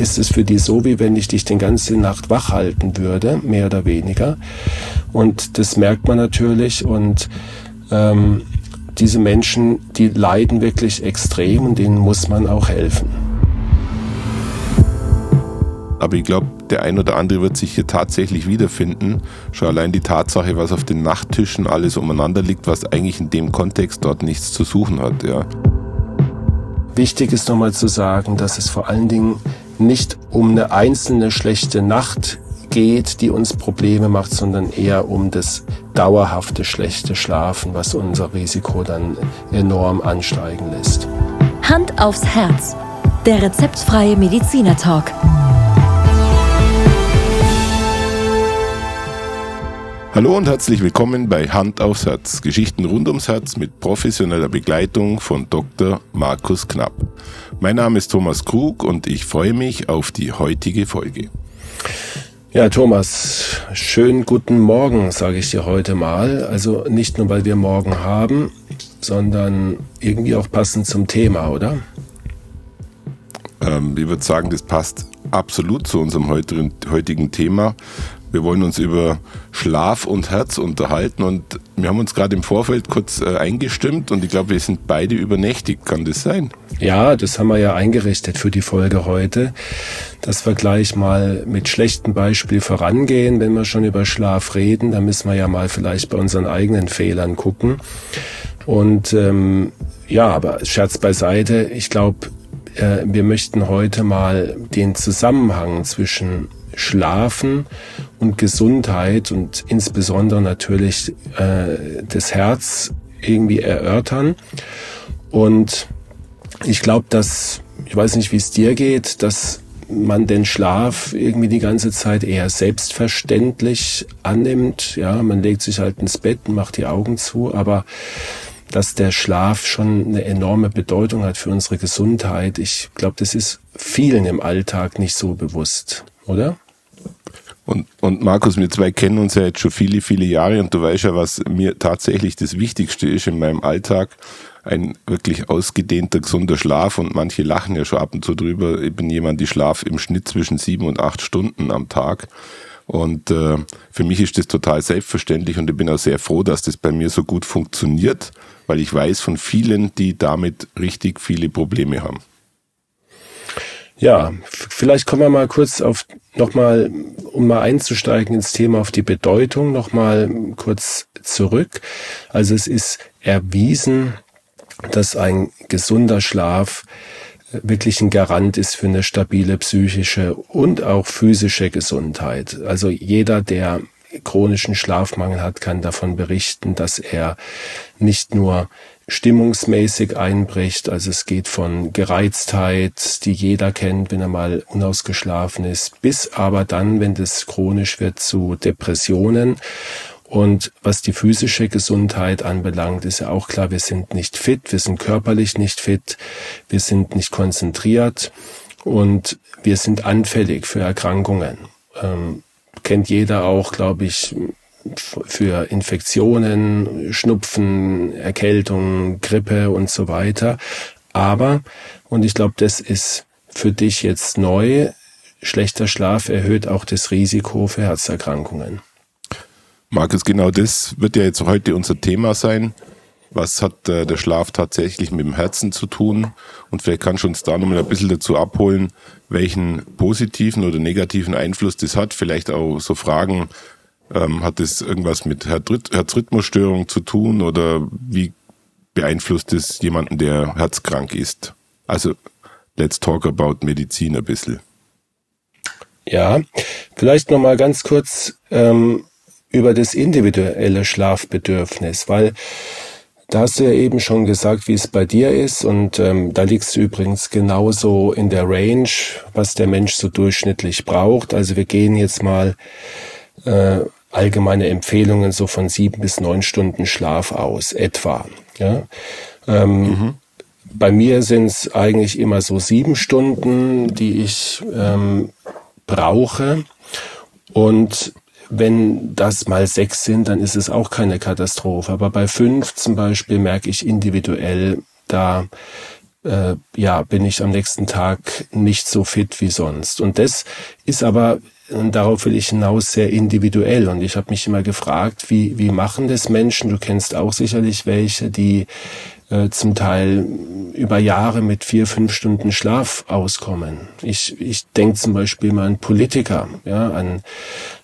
ist es für die so, wie wenn ich dich den ganzen Nacht wach halten würde, mehr oder weniger. Und das merkt man natürlich und ähm, diese Menschen, die leiden wirklich extrem und denen muss man auch helfen. Aber ich glaube, der ein oder andere wird sich hier tatsächlich wiederfinden. Schon allein die Tatsache, was auf den Nachttischen alles umeinander liegt, was eigentlich in dem Kontext dort nichts zu suchen hat. Ja. Wichtig ist nochmal zu sagen, dass es vor allen Dingen nicht um eine einzelne schlechte Nacht geht, die uns Probleme macht, sondern eher um das dauerhafte schlechte Schlafen, was unser Risiko dann enorm ansteigen lässt. Hand aufs Herz. Der rezeptfreie Mediziner Talk. Hallo und herzlich willkommen bei Hand aufs Herz. Geschichten rund ums Herz mit professioneller Begleitung von Dr. Markus Knapp. Mein Name ist Thomas Krug und ich freue mich auf die heutige Folge. Ja, Thomas, schönen guten Morgen, sage ich dir heute mal. Also nicht nur, weil wir morgen haben, sondern irgendwie auch passend zum Thema, oder? Ähm, ich würde sagen, das passt absolut zu unserem heutigen Thema. Wir wollen uns über Schlaf und Herz unterhalten und wir haben uns gerade im Vorfeld kurz äh, eingestimmt und ich glaube, wir sind beide übernächtigt. Kann das sein? Ja, das haben wir ja eingerichtet für die Folge heute, dass wir gleich mal mit schlechtem Beispiel vorangehen. Wenn wir schon über Schlaf reden, dann müssen wir ja mal vielleicht bei unseren eigenen Fehlern gucken. Und ähm, ja, aber Scherz beiseite, ich glaube, äh, wir möchten heute mal den Zusammenhang zwischen Schlafen und Gesundheit und insbesondere natürlich äh, das Herz irgendwie erörtern. Und ich glaube, dass, ich weiß nicht, wie es dir geht, dass man den Schlaf irgendwie die ganze Zeit eher selbstverständlich annimmt. Ja, man legt sich halt ins Bett und macht die Augen zu, aber dass der Schlaf schon eine enorme Bedeutung hat für unsere Gesundheit. Ich glaube, das ist vielen im Alltag nicht so bewusst, oder? Und, und Markus, wir zwei kennen uns ja jetzt schon viele, viele Jahre und du weißt ja, was mir tatsächlich das Wichtigste ist in meinem Alltag. Ein wirklich ausgedehnter, gesunder Schlaf und manche lachen ja schon ab und zu drüber. Ich bin jemand, die schlaf im Schnitt zwischen sieben und acht Stunden am Tag. Und äh, für mich ist das total selbstverständlich und ich bin auch sehr froh, dass das bei mir so gut funktioniert, weil ich weiß von vielen, die damit richtig viele Probleme haben. Ja, vielleicht kommen wir mal kurz auf nochmal, um mal einzusteigen ins Thema auf die Bedeutung, nochmal kurz zurück. Also es ist erwiesen, dass ein gesunder Schlaf wirklich ein Garant ist für eine stabile psychische und auch physische Gesundheit. Also jeder, der chronischen Schlafmangel hat, kann davon berichten, dass er nicht nur stimmungsmäßig einbricht. Also es geht von Gereiztheit, die jeder kennt, wenn er mal unausgeschlafen ist, bis aber dann, wenn das chronisch wird, zu Depressionen. Und was die physische Gesundheit anbelangt, ist ja auch klar, wir sind nicht fit, wir sind körperlich nicht fit, wir sind nicht konzentriert und wir sind anfällig für Erkrankungen. Ähm, kennt jeder auch, glaube ich, für Infektionen, Schnupfen, Erkältung, Grippe und so weiter. Aber, und ich glaube, das ist für dich jetzt neu, schlechter Schlaf erhöht auch das Risiko für Herzerkrankungen. Markus, genau das wird ja jetzt heute unser Thema sein. Was hat äh, der Schlaf tatsächlich mit dem Herzen zu tun? Und vielleicht kannst du uns da nochmal ein bisschen dazu abholen, welchen positiven oder negativen Einfluss das hat. Vielleicht auch so Fragen, ähm, hat es irgendwas mit Herzrhythmusstörung zu tun oder wie beeinflusst es jemanden, der herzkrank ist? Also, let's talk about Medizin ein bisschen. Ja, vielleicht nochmal ganz kurz ähm, über das individuelle Schlafbedürfnis, weil da hast du ja eben schon gesagt, wie es bei dir ist und ähm, da liegst du übrigens genauso in der Range, was der Mensch so durchschnittlich braucht. Also wir gehen jetzt mal äh, allgemeine Empfehlungen so von sieben bis neun Stunden Schlaf aus, etwa. Ja? Ähm, mhm. Bei mir sind es eigentlich immer so sieben Stunden, die ich ähm, brauche. Und wenn das mal sechs sind, dann ist es auch keine Katastrophe. Aber bei fünf zum Beispiel merke ich individuell, da äh, ja, bin ich am nächsten Tag nicht so fit wie sonst. Und das ist aber, und darauf will ich hinaus, sehr individuell. Und ich habe mich immer gefragt, wie, wie machen das Menschen? Du kennst auch sicherlich welche, die äh, zum Teil über Jahre mit vier, fünf Stunden Schlaf auskommen. Ich, ich denke zum Beispiel mal an Politiker, ja, an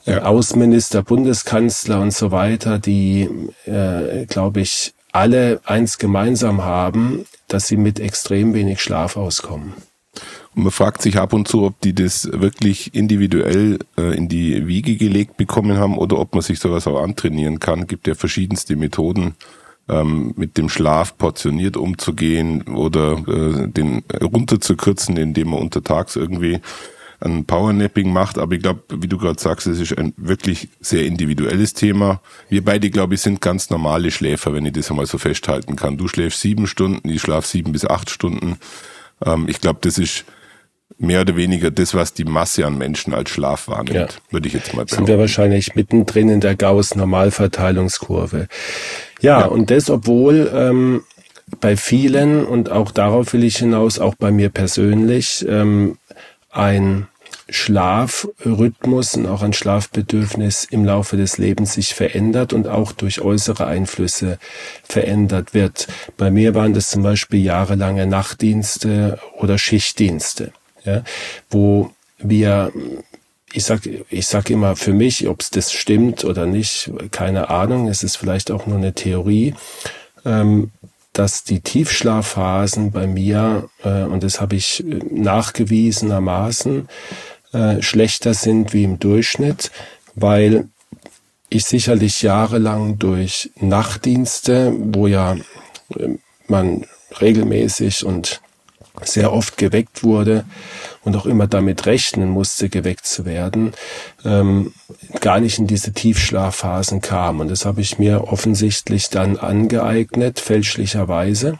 äh, ja. Außenminister, Bundeskanzler und so weiter, die, äh, glaube ich, alle eins gemeinsam haben, dass sie mit extrem wenig Schlaf auskommen. Man fragt sich ab und zu, ob die das wirklich individuell äh, in die Wiege gelegt bekommen haben oder ob man sich sowas auch antrainieren kann. Gibt ja verschiedenste Methoden, ähm, mit dem Schlaf portioniert umzugehen oder äh, den runterzukürzen, indem man untertags irgendwie ein Powernapping macht. Aber ich glaube, wie du gerade sagst, es ist ein wirklich sehr individuelles Thema. Wir beide, glaube ich, sind ganz normale Schläfer, wenn ich das einmal so festhalten kann. Du schläfst sieben Stunden, ich schlafe sieben bis acht Stunden. Ähm, ich glaube, das ist mehr oder weniger das, was die Masse an Menschen als Schlaf wahrnimmt, ja. würde ich jetzt mal behaupten. Sind wir wahrscheinlich mittendrin in der Gauss-Normalverteilungskurve. Ja, ja, und das, obwohl ähm, bei vielen, und auch darauf will ich hinaus, auch bei mir persönlich, ähm, ein Schlafrhythmus und auch ein Schlafbedürfnis im Laufe des Lebens sich verändert und auch durch äußere Einflüsse verändert wird. Bei mir waren das zum Beispiel jahrelange Nachtdienste oder Schichtdienste ja, wo wir ich sag, ich sag immer für mich, ob es das stimmt oder nicht, keine Ahnung. Es ist vielleicht auch nur eine Theorie, ähm, dass die Tiefschlafphasen bei mir äh, und das habe ich nachgewiesenermaßen äh, schlechter sind wie im Durchschnitt, weil ich sicherlich jahrelang durch Nachtdienste, wo ja äh, man regelmäßig und sehr oft geweckt wurde und auch immer damit rechnen musste, geweckt zu werden, ähm, gar nicht in diese Tiefschlafphasen kam. Und das habe ich mir offensichtlich dann angeeignet, fälschlicherweise.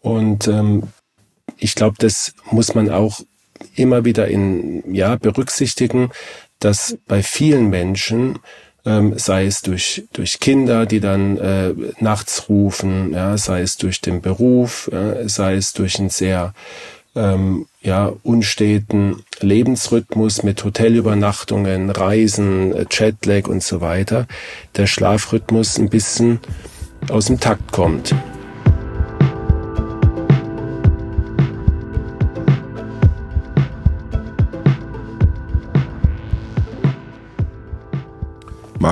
Und ähm, ich glaube, das muss man auch immer wieder in ja berücksichtigen, dass bei vielen Menschen ähm, sei es durch, durch Kinder, die dann äh, nachts rufen, ja, sei es durch den Beruf, äh, sei es durch einen sehr ähm, ja, unsteten Lebensrhythmus mit Hotelübernachtungen, Reisen, äh, Jetlag und so weiter, der Schlafrhythmus ein bisschen aus dem Takt kommt.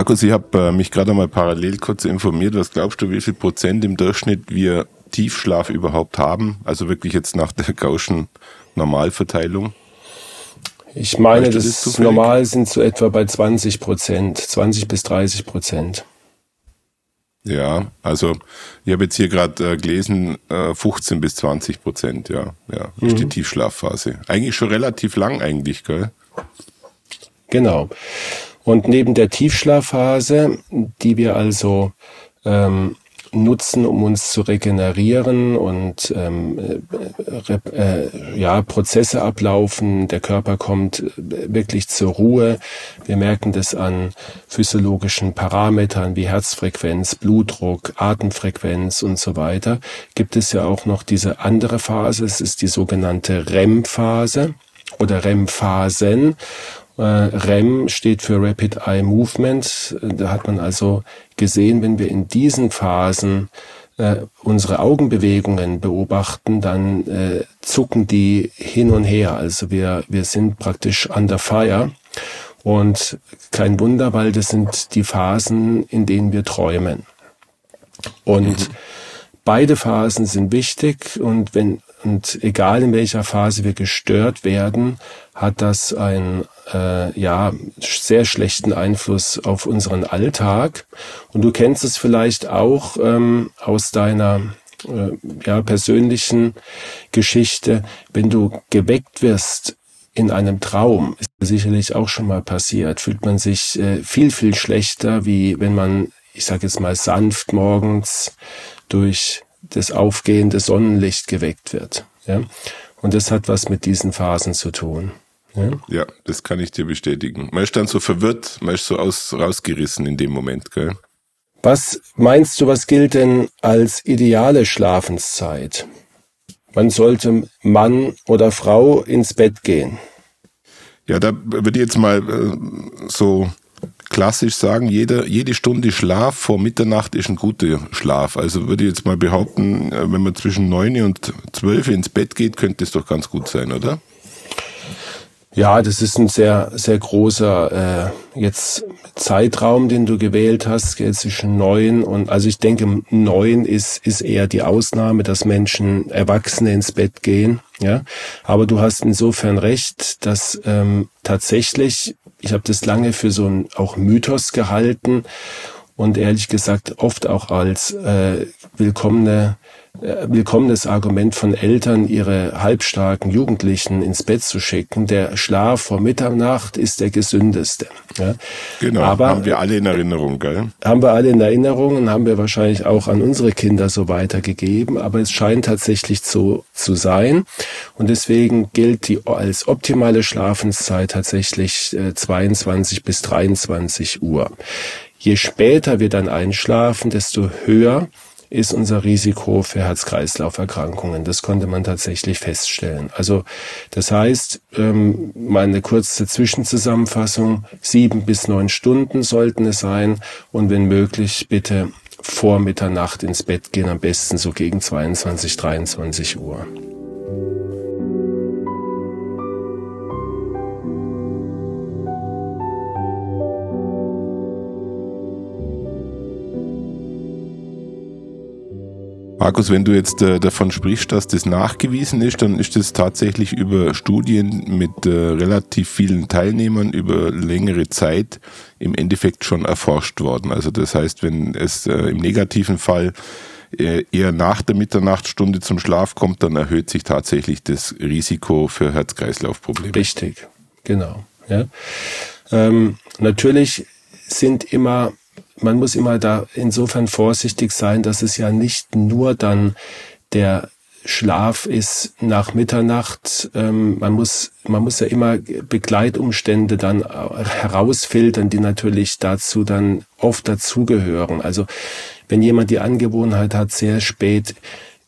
Markus, ich habe äh, mich gerade mal parallel kurz informiert. Was glaubst du, wie viel Prozent im Durchschnitt wir Tiefschlaf überhaupt haben? Also wirklich jetzt nach der Gaußschen Normalverteilung? Ich meine, weißt das, das normal sind so etwa bei 20 Prozent, 20 bis 30 Prozent. Ja, also ich habe jetzt hier gerade äh, gelesen, äh, 15 bis 20 Prozent, ja, ja, ist mhm. die Tiefschlafphase. Eigentlich schon relativ lang eigentlich, gell? Genau. Und neben der Tiefschlafphase, die wir also ähm, nutzen, um uns zu regenerieren und ähm, äh, äh, ja, Prozesse ablaufen, der Körper kommt wirklich zur Ruhe. Wir merken das an physiologischen Parametern wie Herzfrequenz, Blutdruck, Atemfrequenz und so weiter. Gibt es ja auch noch diese andere Phase, es ist die sogenannte REM-Phase oder REM-Phasen. Äh, REM steht für Rapid Eye Movement. Da hat man also gesehen, wenn wir in diesen Phasen äh, unsere Augenbewegungen beobachten, dann äh, zucken die hin und her. Also wir, wir sind praktisch under fire. Und kein Wunder, weil das sind die Phasen, in denen wir träumen. Und mhm. beide Phasen sind wichtig und wenn und egal in welcher Phase wir gestört werden, hat das einen äh, ja sehr schlechten Einfluss auf unseren Alltag. Und du kennst es vielleicht auch ähm, aus deiner äh, ja persönlichen Geschichte, wenn du geweckt wirst in einem Traum, ist sicherlich auch schon mal passiert, fühlt man sich äh, viel viel schlechter, wie wenn man, ich sage jetzt mal sanft morgens durch das aufgehende Sonnenlicht geweckt wird. Ja? Und das hat was mit diesen Phasen zu tun. Ja? ja, das kann ich dir bestätigen. Man ist dann so verwirrt, man ist so aus, rausgerissen in dem Moment, gell? Was meinst du, was gilt denn als ideale Schlafenszeit? Wann sollte Mann oder Frau ins Bett gehen? Ja, da würde ich jetzt mal äh, so klassisch sagen, jede, jede Stunde Schlaf vor Mitternacht ist ein guter Schlaf. Also würde ich jetzt mal behaupten, äh, wenn man zwischen neun und zwölf ins Bett geht, könnte es doch ganz gut sein, oder? Ja, das ist ein sehr, sehr großer äh, jetzt Zeitraum, den du gewählt hast, jetzt zwischen neun und also ich denke, neun ist, ist eher die Ausnahme, dass Menschen, Erwachsene ins Bett gehen. Ja, aber du hast insofern recht, dass ähm, tatsächlich, ich habe das lange für so ein auch Mythos gehalten und ehrlich gesagt oft auch als äh, willkommene willkommenes Argument von Eltern, ihre halbstarken Jugendlichen ins Bett zu schicken. Der Schlaf vor Mitternacht ist der gesündeste. Ja. Genau, Aber haben wir alle in Erinnerung, gell? Haben wir alle in Erinnerung und haben wir wahrscheinlich auch an unsere Kinder so weitergegeben. Aber es scheint tatsächlich so zu sein. Und deswegen gilt die als optimale Schlafenszeit tatsächlich 22 äh, bis 23 Uhr. Je später wir dann einschlafen, desto höher ist unser Risiko für Herz-Kreislauf-Erkrankungen. Das konnte man tatsächlich feststellen. Also das heißt, ähm, mal kurze Zwischenzusammenfassung, sieben bis neun Stunden sollten es sein und wenn möglich bitte vor Mitternacht ins Bett gehen, am besten so gegen 22, 23 Uhr. Markus, wenn du jetzt äh, davon sprichst, dass das nachgewiesen ist, dann ist das tatsächlich über Studien mit äh, relativ vielen Teilnehmern über längere Zeit im Endeffekt schon erforscht worden. Also das heißt, wenn es äh, im negativen Fall äh, eher nach der Mitternachtsstunde zum Schlaf kommt, dann erhöht sich tatsächlich das Risiko für Herz-Kreislauf-Probleme. Richtig, genau. Ja. Ähm, natürlich sind immer man muss immer da insofern vorsichtig sein, dass es ja nicht nur dann der Schlaf ist nach Mitternacht. Ähm, man muss, man muss ja immer Begleitumstände dann herausfiltern, die natürlich dazu dann oft dazugehören. Also wenn jemand die Angewohnheit hat, sehr spät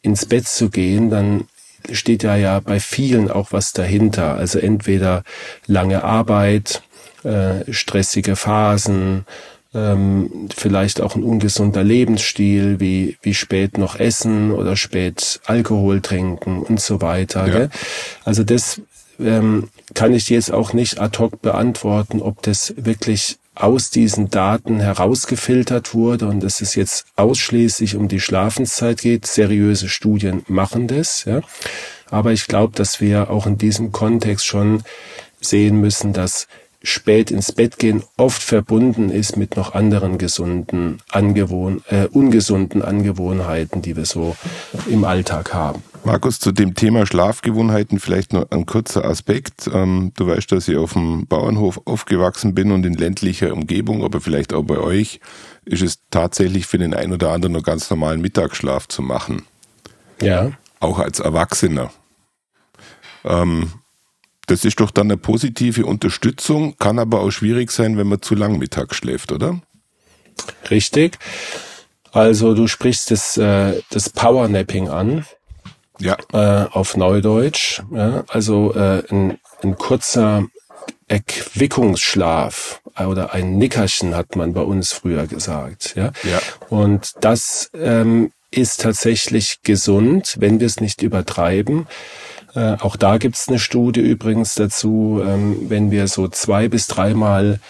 ins Bett zu gehen, dann steht ja ja bei vielen auch was dahinter. Also entweder lange Arbeit, äh, stressige Phasen, ähm, vielleicht auch ein ungesunder Lebensstil, wie, wie spät noch essen oder spät Alkohol trinken und so weiter. Ja. Also das ähm, kann ich jetzt auch nicht ad hoc beantworten, ob das wirklich aus diesen Daten herausgefiltert wurde und dass es jetzt ausschließlich um die Schlafenszeit geht. Seriöse Studien machen das. Ja. Aber ich glaube, dass wir auch in diesem Kontext schon sehen müssen, dass spät ins Bett gehen oft verbunden ist mit noch anderen gesunden, angewohn, äh, ungesunden Angewohnheiten, die wir so im Alltag haben. Markus, zu dem Thema Schlafgewohnheiten vielleicht noch ein kurzer Aspekt. Ähm, du weißt, dass ich auf dem Bauernhof aufgewachsen bin und in ländlicher Umgebung, aber vielleicht auch bei euch, ist es tatsächlich für den einen oder anderen noch ganz normalen Mittagsschlaf zu machen. Ja. Auch als Erwachsener. Ähm, das ist doch dann eine positive Unterstützung, kann aber auch schwierig sein, wenn man zu lang mittags schläft, oder? Richtig. Also du sprichst das, äh, das Powernapping an. Ja. Äh, auf Neudeutsch. Ja, also äh, ein, ein kurzer Erquickungsschlaf oder ein Nickerchen hat man bei uns früher gesagt. Ja. ja. Und das ähm, ist tatsächlich gesund, wenn wir es nicht übertreiben. Äh, auch da gibt's eine Studie übrigens dazu, ähm, wenn wir so zwei bis dreimal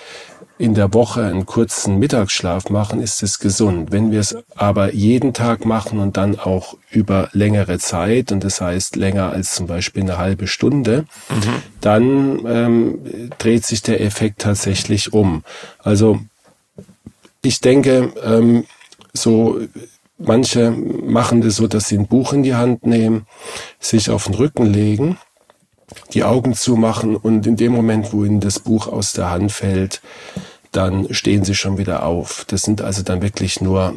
in der Woche einen kurzen Mittagsschlaf machen, ist es gesund. Wenn wir es aber jeden Tag machen und dann auch über längere Zeit, und das heißt länger als zum Beispiel eine halbe Stunde, mhm. dann ähm, dreht sich der Effekt tatsächlich um. Also ich denke, ähm, so Manche machen das so, dass sie ein Buch in die Hand nehmen, sich auf den Rücken legen, die Augen zumachen und in dem Moment, wo ihnen das Buch aus der Hand fällt, dann stehen sie schon wieder auf. Das sind also dann wirklich nur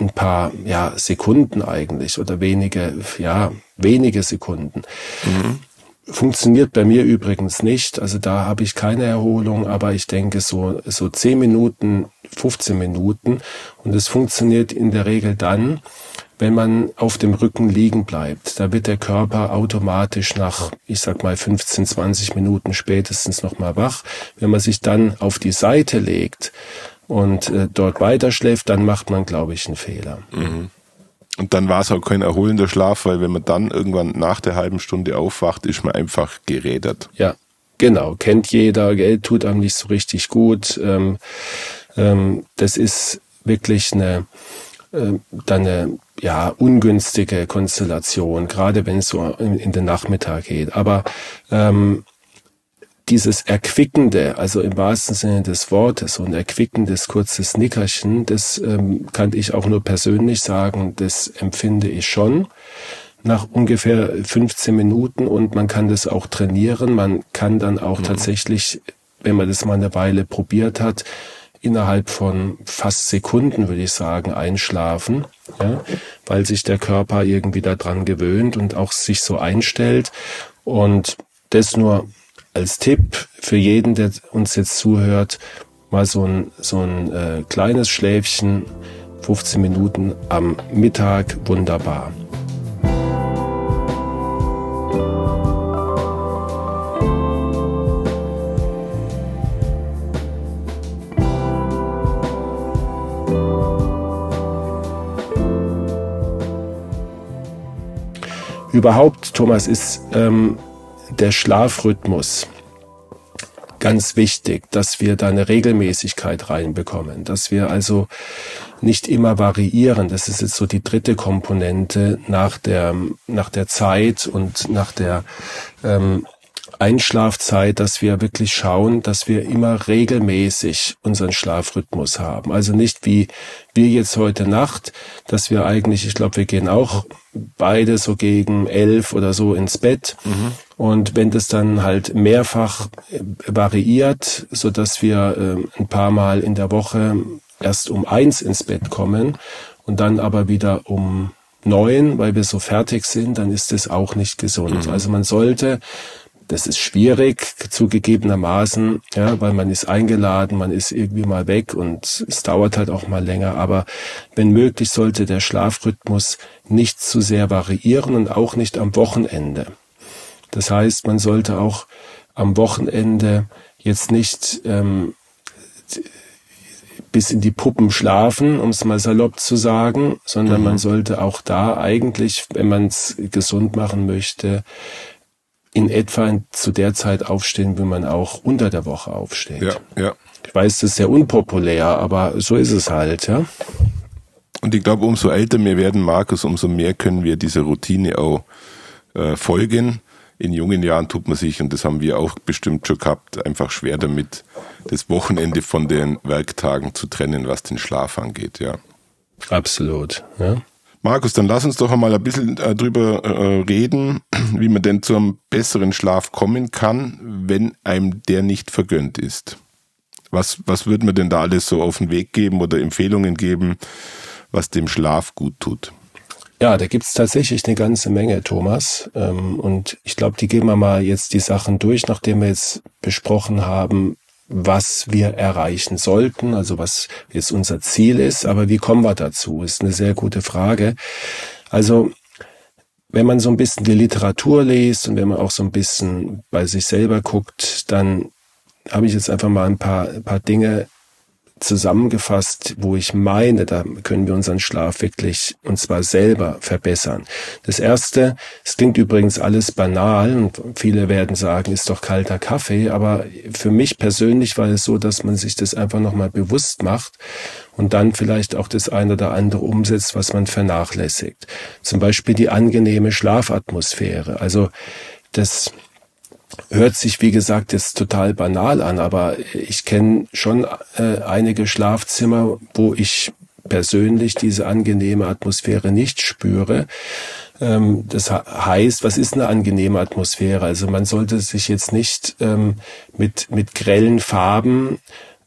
ein paar ja, Sekunden eigentlich oder wenige, ja, wenige Sekunden. Mhm. Funktioniert bei mir übrigens nicht. Also da habe ich keine Erholung, aber ich denke so, so 10 Minuten, 15 Minuten. Und es funktioniert in der Regel dann, wenn man auf dem Rücken liegen bleibt, da wird der Körper automatisch nach, ich sag mal, 15, 20 Minuten spätestens nochmal wach. Wenn man sich dann auf die Seite legt und äh, dort weiterschläft, dann macht man, glaube ich, einen Fehler. Mhm. Und dann war es auch kein erholender Schlaf, weil wenn man dann irgendwann nach der halben Stunde aufwacht, ist man einfach gerädert. Ja, genau. Kennt jeder, Geld tut einem nicht so richtig gut. Ähm, ähm, das ist wirklich eine, äh, dann eine ja, ungünstige Konstellation, gerade wenn es so in, in den Nachmittag geht. Aber ähm, dieses Erquickende, also im wahrsten Sinne des Wortes, so ein erquickendes kurzes Nickerchen, das ähm, kann ich auch nur persönlich sagen, das empfinde ich schon nach ungefähr 15 Minuten und man kann das auch trainieren. Man kann dann auch mhm. tatsächlich, wenn man das mal eine Weile probiert hat, innerhalb von fast Sekunden, würde ich sagen, einschlafen, ja, weil sich der Körper irgendwie daran gewöhnt und auch sich so einstellt. Und das nur als Tipp für jeden, der uns jetzt zuhört, mal so ein, so ein äh, kleines Schläfchen, 15 Minuten am Mittag, wunderbar. Überhaupt, Thomas, ist ähm, der Schlafrhythmus ganz wichtig, dass wir da eine Regelmäßigkeit reinbekommen, dass wir also nicht immer variieren. Das ist jetzt so die dritte Komponente nach der, nach der Zeit und nach der ähm, Einschlafzeit, dass wir wirklich schauen, dass wir immer regelmäßig unseren Schlafrhythmus haben. Also nicht wie wir jetzt heute Nacht, dass wir eigentlich, ich glaube, wir gehen auch beide so gegen elf oder so ins Bett. Mhm. Und wenn das dann halt mehrfach äh, variiert, so dass wir äh, ein paar Mal in der Woche erst um eins ins Bett kommen und dann aber wieder um neun, weil wir so fertig sind, dann ist das auch nicht gesund. Mhm. Also man sollte das ist schwierig, zugegebenermaßen, ja, weil man ist eingeladen, man ist irgendwie mal weg und es dauert halt auch mal länger. Aber wenn möglich, sollte der Schlafrhythmus nicht zu sehr variieren und auch nicht am Wochenende. Das heißt, man sollte auch am Wochenende jetzt nicht ähm, bis in die Puppen schlafen, um es mal salopp zu sagen, sondern mhm. man sollte auch da eigentlich, wenn man es gesund machen möchte, in etwa zu der Zeit aufstehen, wie man auch unter der Woche aufsteht. Ja, ja. Ich weiß, das ist sehr unpopulär, aber so ist es halt, ja. Und ich glaube, umso älter wir werden, Markus, umso mehr können wir dieser Routine auch äh, folgen. In jungen Jahren tut man sich, und das haben wir auch bestimmt schon gehabt, einfach schwer damit, das Wochenende von den Werktagen zu trennen, was den Schlaf angeht, ja. Absolut, ja. Markus, dann lass uns doch einmal ein bisschen äh, drüber äh, reden, wie man denn zu einem besseren Schlaf kommen kann, wenn einem der nicht vergönnt ist. Was, was würde man denn da alles so auf den Weg geben oder Empfehlungen geben, was dem Schlaf gut tut? Ja, da gibt's tatsächlich eine ganze Menge, Thomas. Ähm, und ich glaube, die gehen wir mal jetzt die Sachen durch, nachdem wir jetzt besprochen haben, was wir erreichen sollten, also was jetzt unser Ziel ist. Aber wie kommen wir dazu? Ist eine sehr gute Frage. Also, wenn man so ein bisschen die Literatur liest und wenn man auch so ein bisschen bei sich selber guckt, dann habe ich jetzt einfach mal ein paar, ein paar Dinge zusammengefasst, wo ich meine, da können wir unseren Schlaf wirklich und zwar selber verbessern. Das erste, es klingt übrigens alles banal und viele werden sagen, ist doch kalter Kaffee, aber für mich persönlich war es so, dass man sich das einfach nochmal bewusst macht und dann vielleicht auch das eine oder andere umsetzt, was man vernachlässigt. Zum Beispiel die angenehme Schlafatmosphäre. Also das hört sich, wie gesagt, jetzt total banal an, aber ich kenne schon äh, einige Schlafzimmer, wo ich persönlich diese angenehme Atmosphäre nicht spüre. Ähm, das heißt, was ist eine angenehme Atmosphäre? Also man sollte sich jetzt nicht ähm, mit, mit grellen Farben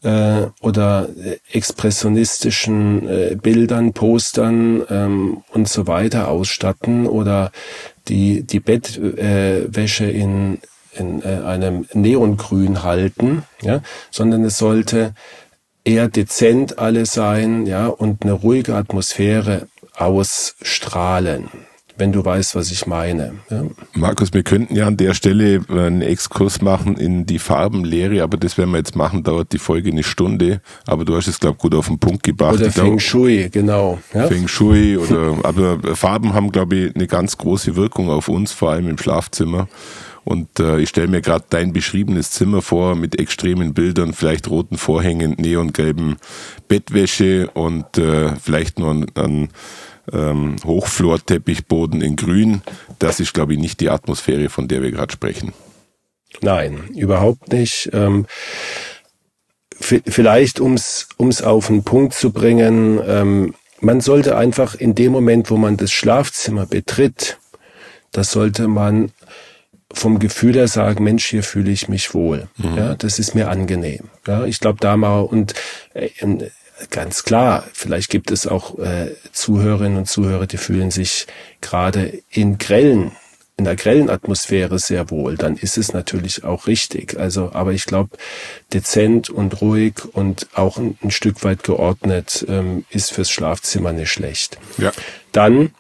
äh, oder expressionistischen äh, Bildern, Postern ähm, und so weiter ausstatten oder die, die Bettwäsche in in äh, einem Neongrün halten, ja, sondern es sollte eher dezent alles sein, ja, und eine ruhige Atmosphäre ausstrahlen wenn du weißt, was ich meine. Ja. Markus, wir könnten ja an der Stelle einen Exkurs machen in die Farbenlehre, aber das werden wir jetzt machen, dauert die Folge eine Stunde. Aber du hast es, glaube ich, gut auf den Punkt gebracht. Oder Feng Shui, genau. Ja? Feng Shui oder, aber Farben haben, glaube ich, eine ganz große Wirkung auf uns, vor allem im Schlafzimmer. Und äh, ich stelle mir gerade dein beschriebenes Zimmer vor mit extremen Bildern, vielleicht roten Vorhängen, neongelben Bettwäsche und äh, vielleicht nur ein, ein ähm, Hochflorteppichboden in Grün. Das ist, glaube ich, nicht die Atmosphäre, von der wir gerade sprechen. Nein, überhaupt nicht. Ähm, vielleicht, ums ums auf den Punkt zu bringen, ähm, man sollte einfach in dem Moment, wo man das Schlafzimmer betritt, das sollte man vom Gefühl her sagen, Mensch, hier fühle ich mich wohl. Mhm. Ja, das ist mir angenehm. Ja, ich glaube da mal und äh, ganz klar, vielleicht gibt es auch äh, Zuhörerinnen und Zuhörer, die fühlen sich gerade in grellen, in der grellen Atmosphäre sehr wohl, dann ist es natürlich auch richtig. Also, aber ich glaube, dezent und ruhig und auch ein, ein Stück weit geordnet ähm, ist fürs Schlafzimmer nicht schlecht. Ja. Dann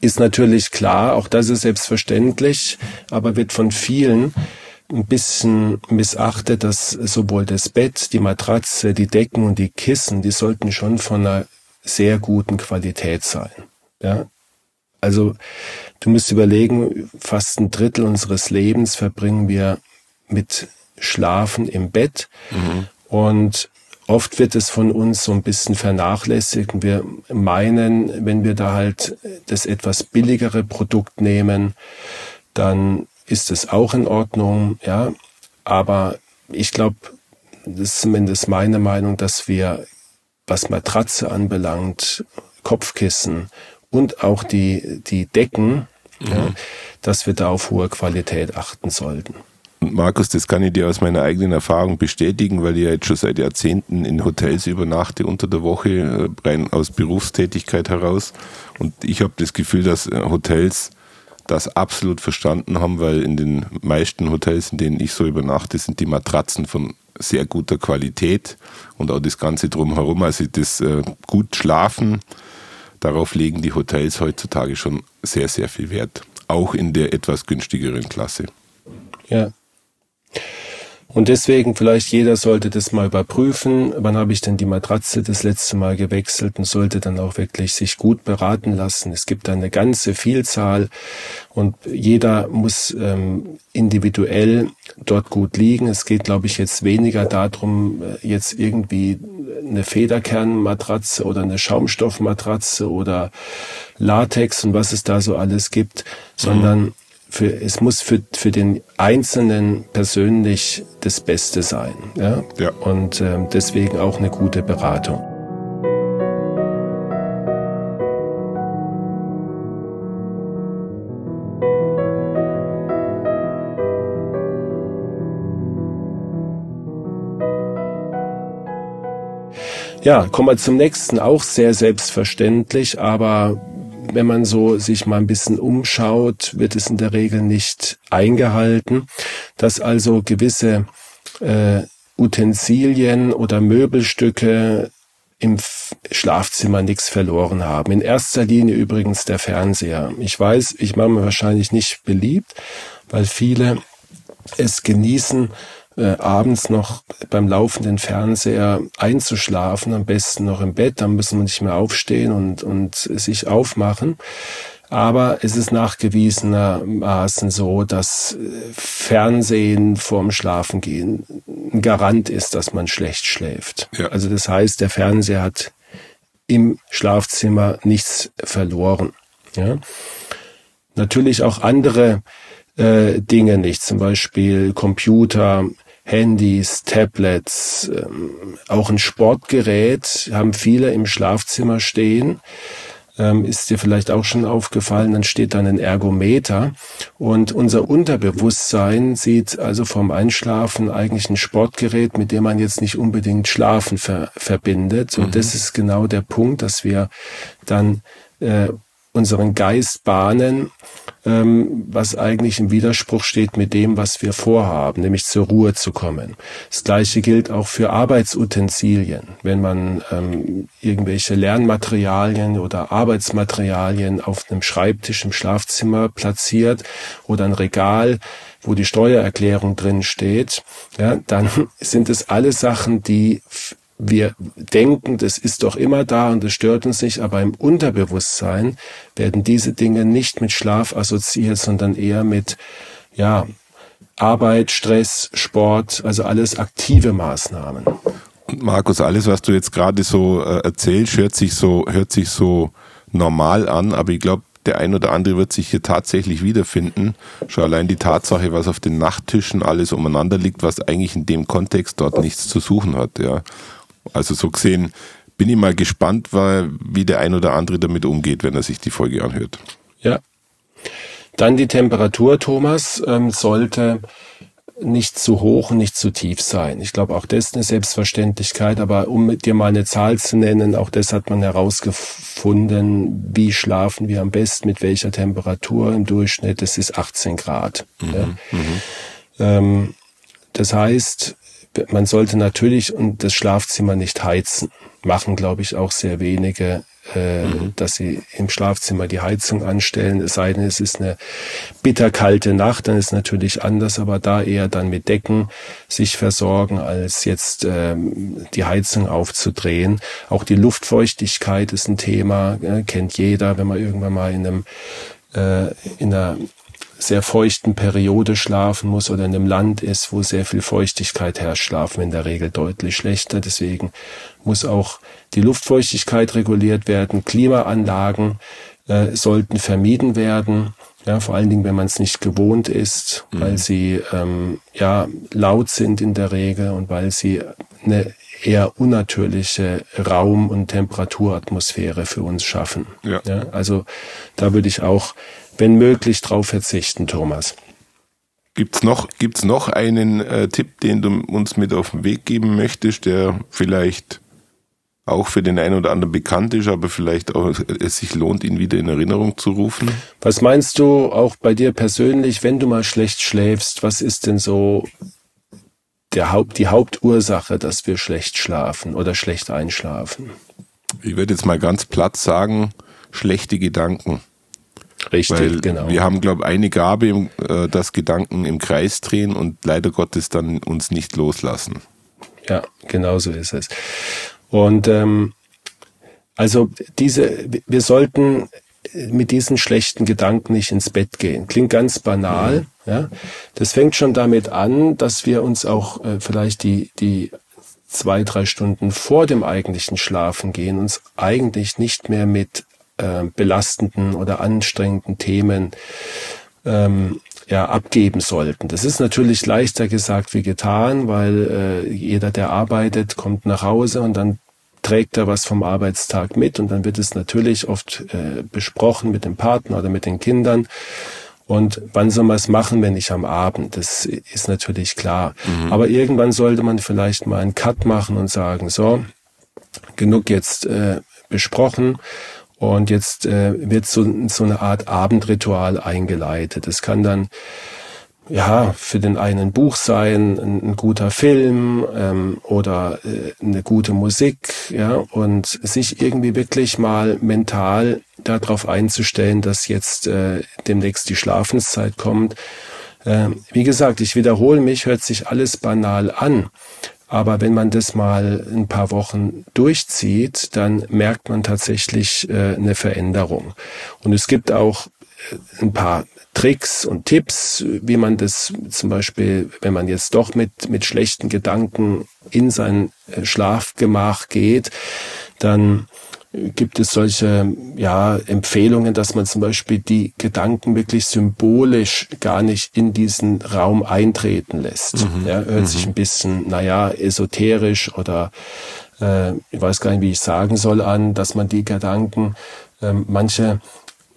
ist natürlich klar, auch das ist selbstverständlich, aber wird von vielen ein bisschen missachtet, dass sowohl das Bett, die Matratze, die Decken und die Kissen, die sollten schon von einer sehr guten Qualität sein. Ja? Also du musst überlegen, fast ein Drittel unseres Lebens verbringen wir mit Schlafen im Bett mhm. und oft wird es von uns so ein bisschen vernachlässigt und wir meinen, wenn wir da halt das etwas billigere Produkt nehmen, dann ist es auch in Ordnung, ja. Aber ich glaube, das ist zumindest meine Meinung, dass wir, was Matratze anbelangt, Kopfkissen und auch die, die Decken, mhm. ja, dass wir da auf hohe Qualität achten sollten. Markus, das kann ich dir aus meiner eigenen Erfahrung bestätigen, weil ich ja jetzt schon seit Jahrzehnten in Hotels übernachte unter der Woche, äh, rein aus Berufstätigkeit heraus. Und ich habe das Gefühl, dass äh, Hotels das absolut verstanden haben, weil in den meisten Hotels, in denen ich so übernachte, sind die Matratzen von sehr guter Qualität und auch das Ganze drumherum, also das äh, gut schlafen, darauf legen die Hotels heutzutage schon sehr, sehr viel Wert. Auch in der etwas günstigeren Klasse. Ja. Und deswegen vielleicht jeder sollte das mal überprüfen. Wann habe ich denn die Matratze das letzte Mal gewechselt und sollte dann auch wirklich sich gut beraten lassen. Es gibt eine ganze Vielzahl und jeder muss ähm, individuell dort gut liegen. Es geht, glaube ich, jetzt weniger darum, äh, jetzt irgendwie eine Federkernmatratze oder eine Schaumstoffmatratze oder Latex und was es da so alles gibt, sondern mhm für, es muss für, für den Einzelnen persönlich das Beste sein. Ja? ja. Und äh, deswegen auch eine gute Beratung. Ja, kommen wir zum nächsten, auch sehr selbstverständlich, aber wenn man so sich mal ein bisschen umschaut, wird es in der Regel nicht eingehalten, dass also gewisse äh, Utensilien oder Möbelstücke im Schlafzimmer nichts verloren haben. In erster Linie übrigens der Fernseher. Ich weiß, ich mache mir wahrscheinlich nicht beliebt, weil viele es genießen, äh, abends noch beim laufenden Fernseher einzuschlafen, am besten noch im Bett, dann müssen wir nicht mehr aufstehen und, und sich aufmachen. Aber es ist nachgewiesenermaßen so, dass äh, Fernsehen vorm Schlafengehen ein Garant ist, dass man schlecht schläft. Ja. Also das heißt, der Fernseher hat im Schlafzimmer nichts verloren. Ja? Natürlich auch andere äh, Dinge nicht, zum Beispiel Computer, Handys, Tablets, ähm, auch ein Sportgerät haben viele im Schlafzimmer stehen. Ähm, ist dir vielleicht auch schon aufgefallen, dann steht dann ein Ergometer und unser Unterbewusstsein sieht also vom Einschlafen eigentlich ein Sportgerät, mit dem man jetzt nicht unbedingt Schlafen ver verbindet. Und mhm. das ist genau der Punkt, dass wir dann äh, unseren Geist bahnen, ähm, was eigentlich im Widerspruch steht mit dem, was wir vorhaben, nämlich zur Ruhe zu kommen. Das Gleiche gilt auch für Arbeitsutensilien. Wenn man ähm, irgendwelche Lernmaterialien oder Arbeitsmaterialien auf einem Schreibtisch im Schlafzimmer platziert oder ein Regal, wo die Steuererklärung drin steht, ja, dann sind es alle Sachen, die wir denken, das ist doch immer da und das stört uns nicht, aber im Unterbewusstsein werden diese Dinge nicht mit Schlaf assoziiert, sondern eher mit, ja, Arbeit, Stress, Sport, also alles aktive Maßnahmen. Und Markus, alles, was du jetzt gerade so äh, erzählst, hört sich so, hört sich so normal an, aber ich glaube, der ein oder andere wird sich hier tatsächlich wiederfinden. Schon allein die Tatsache, was auf den Nachttischen alles umeinander liegt, was eigentlich in dem Kontext dort nichts zu suchen hat, ja. Also so gesehen bin ich mal gespannt, wie der ein oder andere damit umgeht, wenn er sich die Folge anhört. Ja. Dann die Temperatur, Thomas, ähm, sollte nicht zu hoch und nicht zu tief sein. Ich glaube, auch das ist eine Selbstverständlichkeit, aber um dir mal eine Zahl zu nennen, auch das hat man herausgefunden, wie schlafen wir am besten, mit welcher Temperatur im Durchschnitt, das ist 18 Grad. Mhm, ja. mhm. Ähm, das heißt, man sollte natürlich und das Schlafzimmer nicht heizen. Machen, glaube ich, auch sehr wenige, äh, mhm. dass sie im Schlafzimmer die Heizung anstellen. Es sei denn, es ist eine bitterkalte Nacht, dann ist es natürlich anders, aber da eher dann mit Decken sich versorgen, als jetzt ähm, die Heizung aufzudrehen. Auch die Luftfeuchtigkeit ist ein Thema, äh, kennt jeder, wenn man irgendwann mal in einem äh, in einer sehr feuchten Periode schlafen muss oder in einem Land ist, wo sehr viel Feuchtigkeit herrscht, schlafen in der Regel deutlich schlechter. Deswegen muss auch die Luftfeuchtigkeit reguliert werden. Klimaanlagen äh, sollten vermieden werden. Ja, vor allen Dingen, wenn man es nicht gewohnt ist, mhm. weil sie ähm, ja laut sind in der Regel und weil sie eine eher unnatürliche Raum- und Temperaturatmosphäre für uns schaffen. Ja. ja. also da würde ich auch wenn möglich, drauf verzichten, Thomas. Gibt's noch, gibt's noch einen äh, Tipp, den du uns mit auf den Weg geben möchtest, der vielleicht auch für den einen oder anderen bekannt ist, aber vielleicht auch es sich lohnt, ihn wieder in Erinnerung zu rufen? Was meinst du auch bei dir persönlich, wenn du mal schlecht schläfst, was ist denn so der Haupt, die Hauptursache, dass wir schlecht schlafen oder schlecht einschlafen? Ich würde jetzt mal ganz platt sagen, schlechte Gedanken. Richtig, Weil genau. Wir haben, glaube ich, eine Gabe, äh, dass Gedanken im Kreis drehen und leider Gottes dann uns nicht loslassen. Ja, genau so ist es. Und ähm, also diese, wir sollten mit diesen schlechten Gedanken nicht ins Bett gehen. Klingt ganz banal. Mhm. Ja, das fängt schon damit an, dass wir uns auch äh, vielleicht die die zwei drei Stunden vor dem eigentlichen Schlafen gehen uns eigentlich nicht mehr mit äh, belastenden oder anstrengenden Themen ähm, ja, abgeben sollten. Das ist natürlich leichter gesagt wie getan, weil äh, jeder, der arbeitet, kommt nach Hause und dann trägt er was vom Arbeitstag mit und dann wird es natürlich oft äh, besprochen mit dem Partner oder mit den Kindern. Und wann soll man es machen, wenn nicht am Abend? Das ist natürlich klar. Mhm. Aber irgendwann sollte man vielleicht mal einen Cut machen und sagen, so, genug jetzt äh, besprochen. Und jetzt äh, wird so, so eine Art Abendritual eingeleitet. Es kann dann ja für den einen Buch sein, ein, ein guter Film ähm, oder äh, eine gute Musik, ja, und sich irgendwie wirklich mal mental darauf einzustellen, dass jetzt äh, demnächst die Schlafenszeit kommt. Äh, wie gesagt, ich wiederhole mich, hört sich alles banal an. Aber wenn man das mal ein paar Wochen durchzieht, dann merkt man tatsächlich äh, eine Veränderung. Und es gibt auch äh, ein paar Tricks und Tipps, wie man das zum Beispiel, wenn man jetzt doch mit, mit schlechten Gedanken in sein äh, Schlafgemach geht, dann gibt es solche ja, Empfehlungen, dass man zum Beispiel die Gedanken wirklich symbolisch gar nicht in diesen Raum eintreten lässt. Mhm. Ja, hört mhm. sich ein bisschen, naja, esoterisch oder äh, ich weiß gar nicht, wie ich sagen soll an, dass man die Gedanken, äh, manche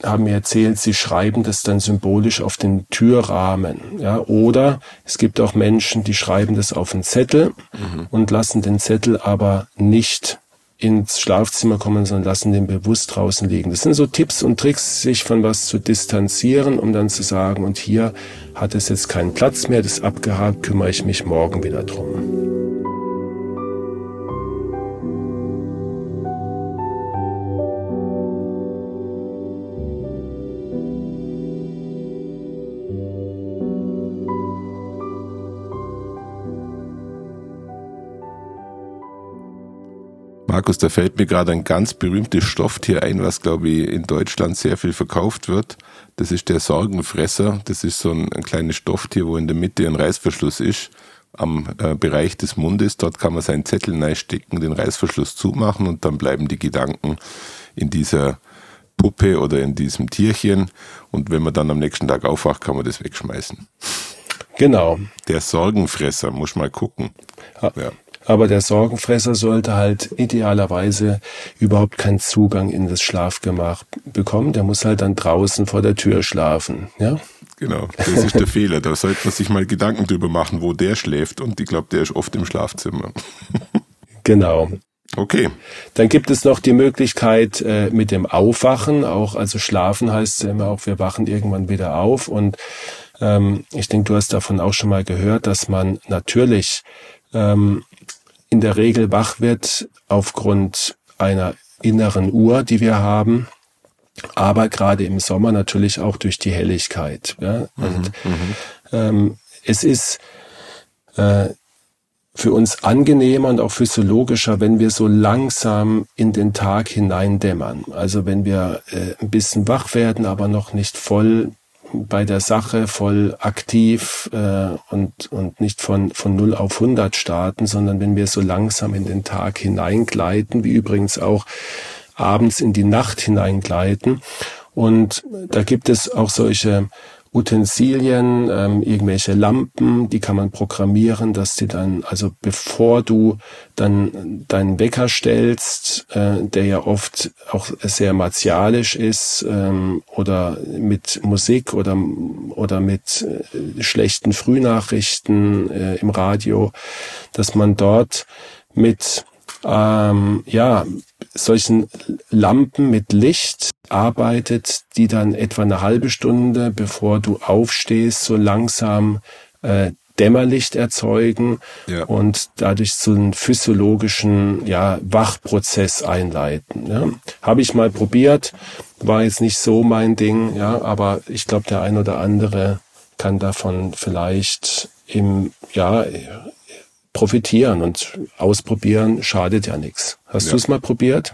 haben mir erzählt, sie schreiben das dann symbolisch auf den Türrahmen. Ja, oder es gibt auch Menschen, die schreiben das auf einen Zettel mhm. und lassen den Zettel aber nicht ins Schlafzimmer kommen, sondern lassen den bewusst draußen liegen. Das sind so Tipps und Tricks, sich von was zu distanzieren, um dann zu sagen, und hier hat es jetzt keinen Platz mehr, das abgehakt, kümmere ich mich morgen wieder drum. Markus, da fällt mir gerade ein ganz berühmtes Stofftier ein, was, glaube ich, in Deutschland sehr viel verkauft wird. Das ist der Sorgenfresser. Das ist so ein, ein kleines Stofftier, wo in der Mitte ein Reißverschluss ist am äh, Bereich des Mundes. Dort kann man seinen Zettel reinstecken, den Reißverschluss zumachen und dann bleiben die Gedanken in dieser Puppe oder in diesem Tierchen. Und wenn man dann am nächsten Tag aufwacht, kann man das wegschmeißen. Genau. Der Sorgenfresser, muss mal gucken. Ja. Aber der Sorgenfresser sollte halt idealerweise überhaupt keinen Zugang in das Schlafgemach bekommen. Der muss halt dann draußen vor der Tür schlafen, ja? Genau, das ist der Fehler. Da sollte man sich mal Gedanken drüber machen, wo der schläft. Und ich glaube, der ist oft im Schlafzimmer. genau. Okay. Dann gibt es noch die Möglichkeit äh, mit dem Aufwachen, auch also schlafen heißt ja immer auch, wir wachen irgendwann wieder auf. Und ähm, ich denke, du hast davon auch schon mal gehört, dass man natürlich ähm, in der Regel wach wird aufgrund einer inneren Uhr, die wir haben, aber gerade im Sommer natürlich auch durch die Helligkeit. Ja? Mhm, und mhm, ähm, es ist äh, für uns angenehmer und auch physiologischer, wenn wir so langsam in den Tag hineindämmern. Also wenn wir äh, ein bisschen wach werden, aber noch nicht voll bei der Sache voll aktiv äh, und, und nicht von, von 0 auf 100 starten, sondern wenn wir so langsam in den Tag hineingleiten, wie übrigens auch abends in die Nacht hineingleiten. Und da gibt es auch solche Utensilien, ähm, irgendwelche Lampen, die kann man programmieren, dass die dann, also bevor du dann deinen Wecker stellst, äh, der ja oft auch sehr martialisch ist ähm, oder mit Musik oder oder mit äh, schlechten Frühnachrichten äh, im Radio, dass man dort mit ähm, ja solchen Lampen mit Licht arbeitet, die dann etwa eine halbe Stunde, bevor du aufstehst, so langsam äh, Dämmerlicht erzeugen ja. und dadurch so einen physiologischen ja, Wachprozess einleiten. Ja. Habe ich mal probiert, war jetzt nicht so mein Ding, ja, aber ich glaube, der ein oder andere kann davon vielleicht im, ja, profitieren und ausprobieren schadet ja nichts. Hast ja. du es mal probiert?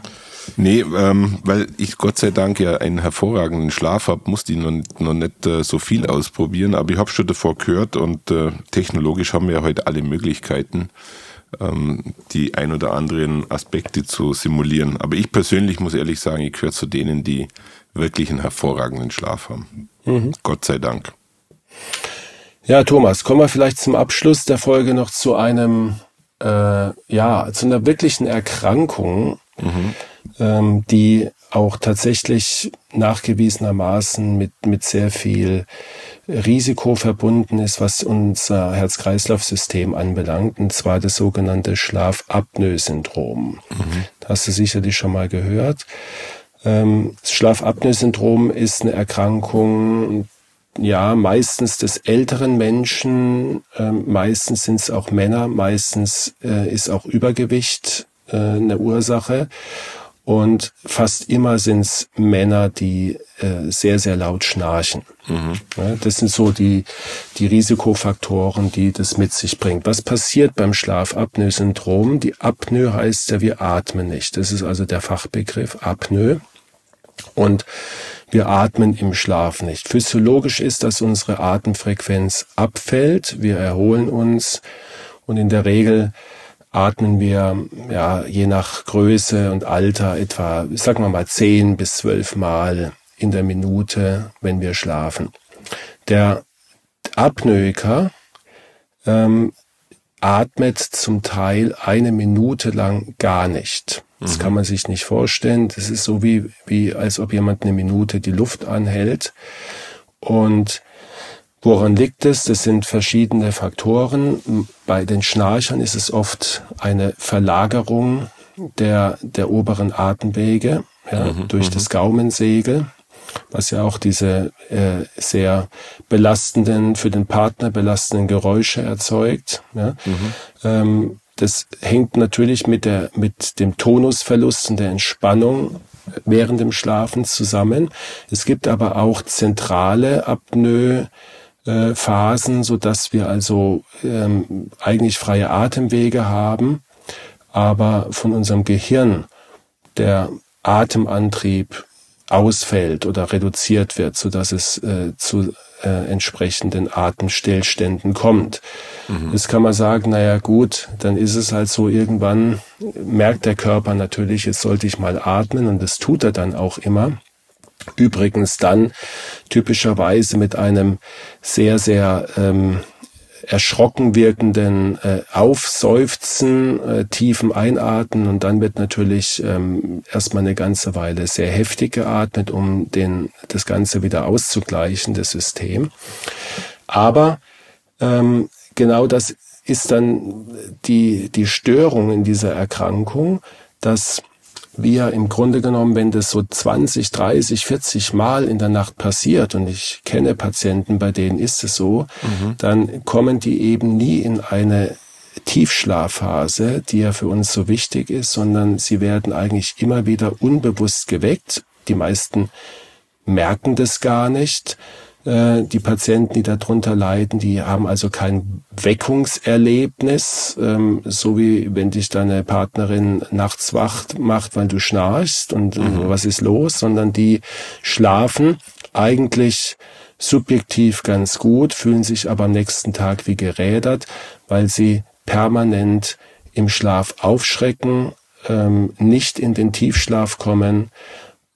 Nee, ähm, weil ich Gott sei Dank ja einen hervorragenden Schlaf habe, musste ich noch, noch nicht äh, so viel ausprobieren, aber ich habe schon davor gehört und äh, technologisch haben wir ja heute alle Möglichkeiten, ähm, die ein oder anderen Aspekte zu simulieren. Aber ich persönlich muss ehrlich sagen, ich gehöre zu denen, die wirklich einen hervorragenden Schlaf haben. Mhm. Gott sei Dank. Ja, Thomas, kommen wir vielleicht zum Abschluss der Folge noch zu einem, äh, ja, zu einer wirklichen Erkrankung, mhm. ähm, die auch tatsächlich nachgewiesenermaßen mit, mit sehr viel Risiko verbunden ist, was unser Herz-Kreislauf-System anbelangt, und zwar das sogenannte Schlafapnoe-Syndrom. Mhm. Hast du sicherlich schon mal gehört. Ähm, das Schlafapnoe-Syndrom ist eine Erkrankung, ja, meistens des älteren Menschen, äh, meistens sind es auch Männer, meistens äh, ist auch Übergewicht äh, eine Ursache. Und fast immer sind es Männer, die äh, sehr, sehr laut schnarchen. Mhm. Ja, das sind so die, die Risikofaktoren, die das mit sich bringt. Was passiert beim Schlafapnoe-Syndrom? Die Apnoe heißt ja, wir atmen nicht. Das ist also der Fachbegriff Apnoe. Und wir atmen im Schlaf nicht. Physiologisch ist, dass unsere Atemfrequenz abfällt. Wir erholen uns und in der Regel atmen wir ja je nach Größe und Alter etwa, sagen wir mal, zehn bis zwölf Mal in der Minute, wenn wir schlafen. Der Apnoiker ähm, atmet zum Teil eine Minute lang gar nicht. Das mhm. kann man sich nicht vorstellen. Das ist so wie, wie als ob jemand eine Minute die Luft anhält. Und woran liegt es? Das sind verschiedene Faktoren. Bei den Schnarchern ist es oft eine Verlagerung der, der oberen Atemwege, ja, mhm, durch das mhm. Gaumensegel, was ja auch diese äh, sehr belastenden, für den Partner belastenden Geräusche erzeugt. Ja. Mhm. Ähm, das hängt natürlich mit, der, mit dem Tonusverlust und der Entspannung während dem Schlafen zusammen. Es gibt aber auch zentrale Apnoe, Phasen, so dass wir also ähm, eigentlich freie Atemwege haben, aber von unserem Gehirn der Atemantrieb ausfällt oder reduziert wird, so dass es äh, zu äh, entsprechenden Atemstillständen kommt. Mhm. Jetzt kann man sagen, naja gut, dann ist es halt so, irgendwann merkt der Körper natürlich, jetzt sollte ich mal atmen und das tut er dann auch immer. Übrigens dann typischerweise mit einem sehr, sehr ähm, erschrocken wirkenden äh, Aufseufzen, äh, tiefen Einatmen und dann wird natürlich ähm, erstmal eine ganze Weile sehr heftig geatmet, um den, das Ganze wieder auszugleichen, das System. Aber ähm, genau das ist dann die, die Störung in dieser Erkrankung, dass wir im Grunde genommen, wenn das so 20, 30, 40 Mal in der Nacht passiert, und ich kenne Patienten, bei denen ist es so, mhm. dann kommen die eben nie in eine Tiefschlafphase, die ja für uns so wichtig ist, sondern sie werden eigentlich immer wieder unbewusst geweckt. Die meisten merken das gar nicht. Äh, die Patienten, die darunter leiden, die haben also kein Weckungserlebnis, ähm, so wie wenn dich deine Partnerin nachts wacht macht, weil du schnarchst und äh, mhm. was ist los, sondern die schlafen eigentlich subjektiv ganz gut, fühlen sich aber am nächsten Tag wie gerädert, weil sie permanent im Schlaf aufschrecken, ähm, nicht in den Tiefschlaf kommen,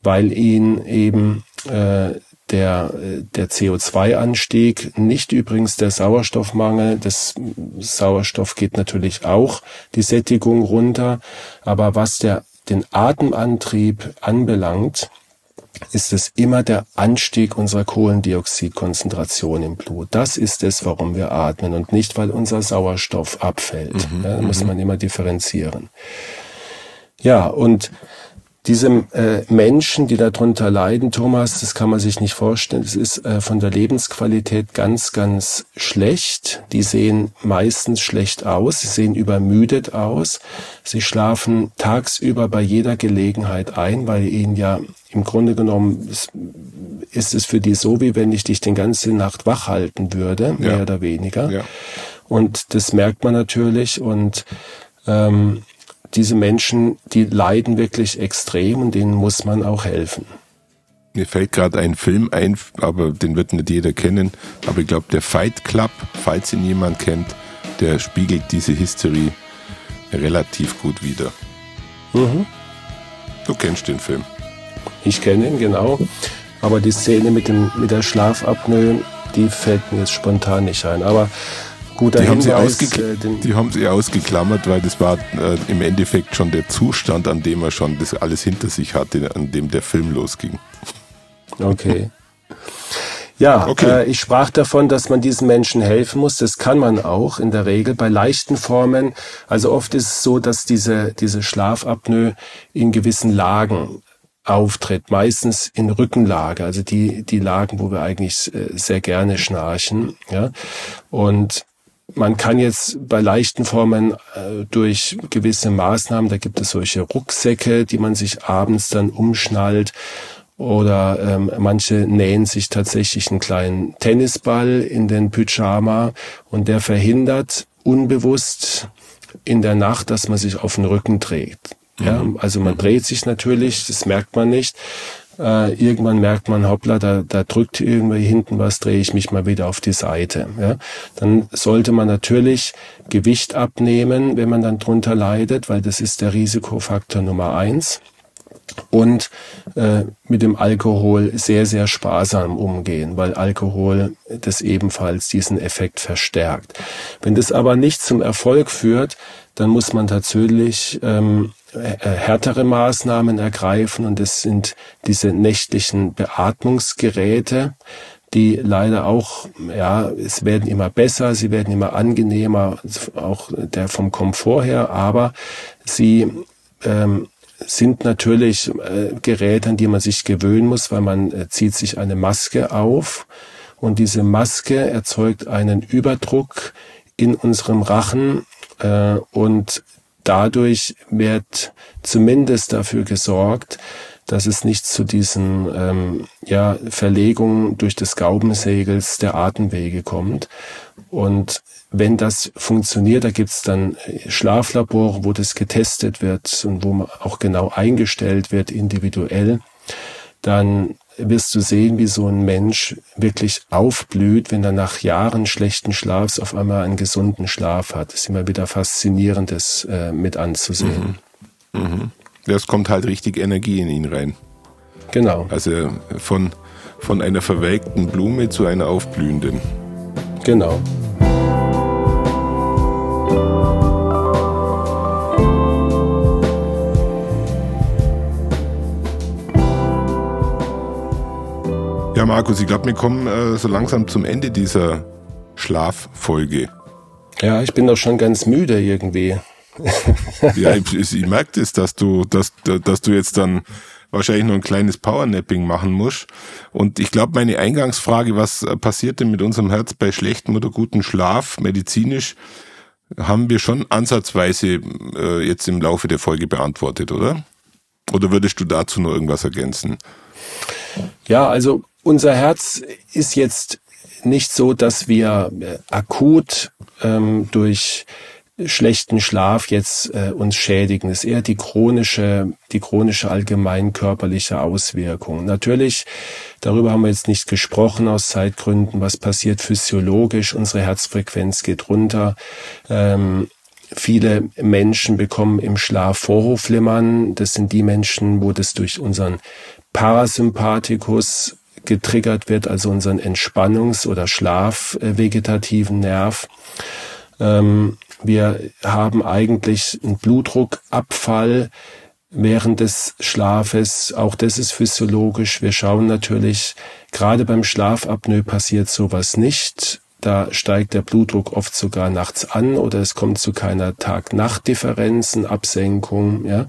weil ihnen eben äh, der, der CO2-Anstieg, nicht übrigens der Sauerstoffmangel. Das Sauerstoff geht natürlich auch die Sättigung runter. Aber was der, den Atemantrieb anbelangt, ist es immer der Anstieg unserer Kohlendioxidkonzentration im Blut. Das ist es, warum wir atmen und nicht, weil unser Sauerstoff abfällt. Mhm, ja, muss mhm. man immer differenzieren. Ja, und diese äh, Menschen, die darunter leiden, Thomas, das kann man sich nicht vorstellen. Es ist äh, von der Lebensqualität ganz, ganz schlecht. Die sehen meistens schlecht aus. Sie sehen übermüdet aus. Sie schlafen tagsüber bei jeder Gelegenheit ein, weil ihnen ja im Grunde genommen ist, ist es für die so, wie wenn ich dich den ganze Nacht wach halten würde, mehr ja. oder weniger. Ja. Und das merkt man natürlich und ähm, diese Menschen, die leiden wirklich extrem und denen muss man auch helfen. Mir fällt gerade ein Film ein, aber den wird nicht jeder kennen. Aber ich glaube, der Fight Club, falls ihn jemand kennt, der spiegelt diese History relativ gut wider. Mhm. Du kennst den Film. Ich kenne ihn, genau. Aber die Szene mit, dem, mit der Schlafapnoe, die fällt mir jetzt spontan nicht ein. Aber Guter die haben, sie ausgekl äh, die haben sie ausgeklammert, weil das war äh, im Endeffekt schon der Zustand, an dem er schon das alles hinter sich hatte, an dem der Film losging. Okay. Ja, okay. Äh, ich sprach davon, dass man diesen Menschen helfen muss. Das kann man auch in der Regel bei leichten Formen. Also oft ist es so, dass diese, diese Schlafapnoe in gewissen Lagen auftritt, meistens in Rückenlage, also die, die Lagen, wo wir eigentlich äh, sehr gerne schnarchen, ja. Und man kann jetzt bei leichten Formen äh, durch gewisse Maßnahmen, da gibt es solche Rucksäcke, die man sich abends dann umschnallt oder ähm, manche nähen sich tatsächlich einen kleinen Tennisball in den Pyjama und der verhindert unbewusst in der Nacht, dass man sich auf den Rücken dreht. Ja, mhm. also man dreht sich natürlich, das merkt man nicht, äh, irgendwann merkt man, hoppla, da, da drückt irgendwie hinten was, drehe ich mich mal wieder auf die Seite. Ja? Dann sollte man natürlich Gewicht abnehmen, wenn man dann drunter leidet, weil das ist der Risikofaktor Nummer eins und äh, mit dem Alkohol sehr, sehr sparsam umgehen, weil Alkohol das ebenfalls diesen Effekt verstärkt. Wenn das aber nicht zum Erfolg führt, dann muss man tatsächlich ähm, äh, härtere Maßnahmen ergreifen und das sind diese nächtlichen Beatmungsgeräte, die leider auch, ja, es werden immer besser, sie werden immer angenehmer, auch der vom Komfort her, aber sie ähm, sind natürlich äh, Geräte, an die man sich gewöhnen muss, weil man äh, zieht sich eine Maske auf und diese Maske erzeugt einen Überdruck in unserem Rachen äh, und dadurch wird zumindest dafür gesorgt, dass es nicht zu diesen ähm, ja, Verlegungen durch des Gaubensegels der Atemwege kommt. Und wenn das funktioniert, da gibt's dann Schlaflabore, wo das getestet wird und wo man auch genau eingestellt wird, individuell, dann wirst du sehen, wie so ein Mensch wirklich aufblüht, wenn er nach Jahren schlechten Schlafs auf einmal einen gesunden Schlaf hat. Das ist immer wieder faszinierend, das äh, mit anzusehen. Mhm. Mhm. Es kommt halt richtig Energie in ihn rein. Genau. Also von, von einer verwelkten Blume zu einer aufblühenden. Genau. Ja, Markus, ich glaube, wir kommen äh, so langsam zum Ende dieser Schlaffolge. Ja, ich bin doch schon ganz müde irgendwie. ja, ich, ich merke das, dass du, dass, dass du jetzt dann wahrscheinlich noch ein kleines Powernapping machen musst. Und ich glaube, meine Eingangsfrage, was passiert denn mit unserem Herz bei schlechtem oder gutem Schlaf medizinisch, haben wir schon ansatzweise äh, jetzt im Laufe der Folge beantwortet, oder? Oder würdest du dazu noch irgendwas ergänzen? Ja, also unser Herz ist jetzt nicht so, dass wir äh, akut ähm, durch schlechten Schlaf jetzt äh, uns schädigen. Es ist eher die chronische, die chronische allgemein körperliche Auswirkung. Natürlich, darüber haben wir jetzt nicht gesprochen aus Zeitgründen, was passiert physiologisch. Unsere Herzfrequenz geht runter. Ähm, viele Menschen bekommen im Schlaf Vorhofflimmern. Das sind die Menschen, wo das durch unseren Parasympathikus getriggert wird, also unseren Entspannungs- oder Schlafvegetativen Nerv. Ähm, wir haben eigentlich einen Blutdruckabfall während des Schlafes. Auch das ist physiologisch. Wir schauen natürlich, gerade beim Schlafapnoe passiert sowas nicht. Da steigt der Blutdruck oft sogar nachts an oder es kommt zu keiner Tag-Nacht-Differenzen, Absenkung. Ja.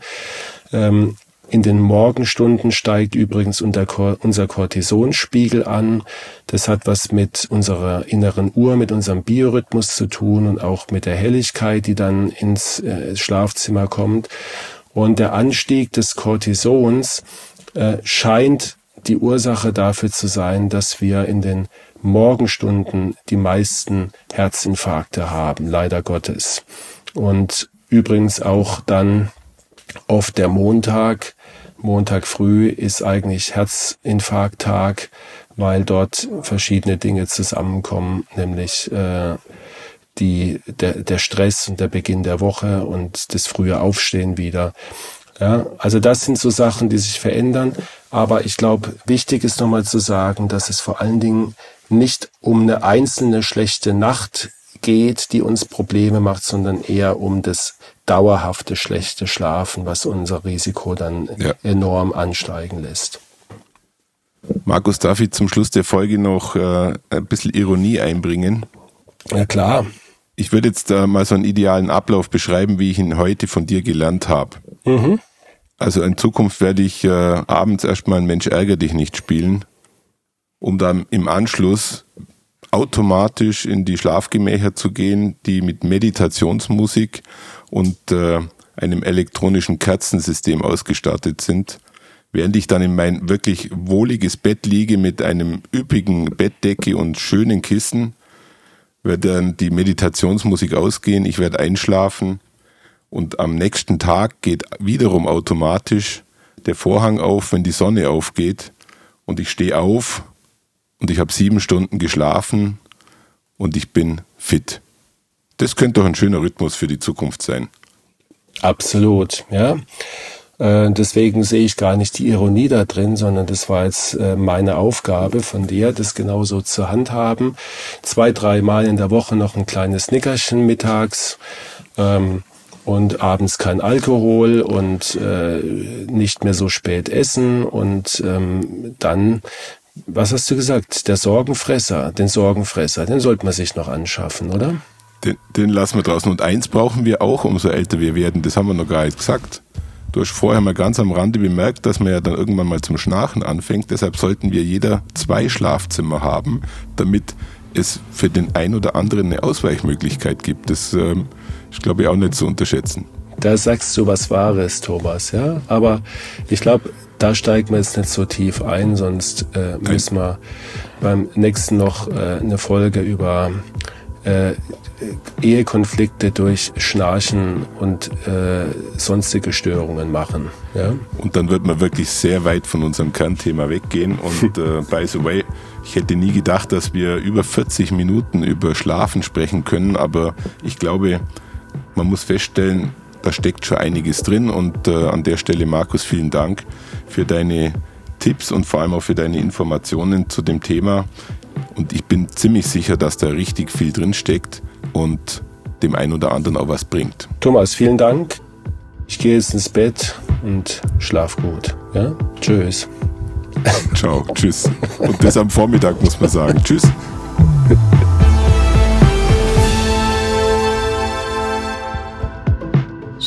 Ähm, in den Morgenstunden steigt übrigens unser Cortisonspiegel an. Das hat was mit unserer inneren Uhr, mit unserem Biorhythmus zu tun und auch mit der Helligkeit, die dann ins äh, Schlafzimmer kommt. Und der Anstieg des Cortisons äh, scheint die Ursache dafür zu sein, dass wir in den Morgenstunden die meisten Herzinfarkte haben, leider Gottes. Und übrigens auch dann oft der Montag, Montag früh ist eigentlich Herzinfarkttag, weil dort verschiedene Dinge zusammenkommen, nämlich äh, die, der, der Stress und der Beginn der Woche und das frühe Aufstehen wieder. Ja, also das sind so Sachen, die sich verändern. Aber ich glaube, wichtig ist nochmal zu sagen, dass es vor allen Dingen nicht um eine einzelne schlechte Nacht geht, die uns Probleme macht, sondern eher um das dauerhafte schlechte Schlafen, was unser Risiko dann ja. enorm ansteigen lässt. Markus, darf ich zum Schluss der Folge noch äh, ein bisschen Ironie einbringen? Ja klar. Ich würde jetzt äh, mal so einen idealen Ablauf beschreiben, wie ich ihn heute von dir gelernt habe. Mhm. Also in Zukunft werde ich äh, abends erstmal ein Mensch ärger dich nicht spielen, um dann im Anschluss automatisch in die Schlafgemächer zu gehen, die mit Meditationsmusik und äh, einem elektronischen Kerzensystem ausgestattet sind, während ich dann in mein wirklich wohliges Bett liege mit einem üppigen Bettdecke und schönen Kissen, wird dann die Meditationsmusik ausgehen, ich werde einschlafen und am nächsten Tag geht wiederum automatisch der Vorhang auf, wenn die Sonne aufgeht und ich stehe auf und ich habe sieben Stunden geschlafen und ich bin fit. Das könnte doch ein schöner Rhythmus für die Zukunft sein. Absolut, ja. Äh, deswegen sehe ich gar nicht die Ironie da drin, sondern das war jetzt äh, meine Aufgabe von dir, das genauso zu handhaben. Zwei, drei Mal in der Woche noch ein kleines Nickerchen mittags ähm, und abends kein Alkohol und äh, nicht mehr so spät essen und ähm, dann was hast du gesagt? Der Sorgenfresser, den Sorgenfresser, den sollte man sich noch anschaffen, oder? Den, den lassen wir draußen. Und eins brauchen wir auch, umso älter wir werden. Das haben wir noch gar nicht gesagt. Du hast vorher mal ganz am Rande bemerkt, dass man ja dann irgendwann mal zum Schnarchen anfängt. Deshalb sollten wir jeder zwei Schlafzimmer haben, damit es für den ein oder anderen eine Ausweichmöglichkeit gibt. Das ähm, ist, glaube ich, auch nicht zu unterschätzen. Da sagst du was Wahres, Thomas, ja. Aber ich glaube, da steigen wir jetzt nicht so tief ein, sonst äh, müssen wir beim nächsten noch äh, eine Folge über äh, Ehekonflikte durch Schnarchen und äh, sonstige Störungen machen. Ja? Und dann wird man wirklich sehr weit von unserem Kernthema weggehen. Und äh, by the way, ich hätte nie gedacht, dass wir über 40 Minuten über Schlafen sprechen können, aber ich glaube, man muss feststellen, da steckt schon einiges drin. Und äh, an der Stelle, Markus, vielen Dank für deine Tipps und vor allem auch für deine Informationen zu dem Thema. Und ich bin ziemlich sicher, dass da richtig viel drin steckt und dem einen oder anderen auch was bringt. Thomas, vielen Dank. Ich gehe jetzt ins Bett und schlaf gut. Ja? Tschüss. Ciao, tschüss. Und das am Vormittag muss man sagen. Tschüss.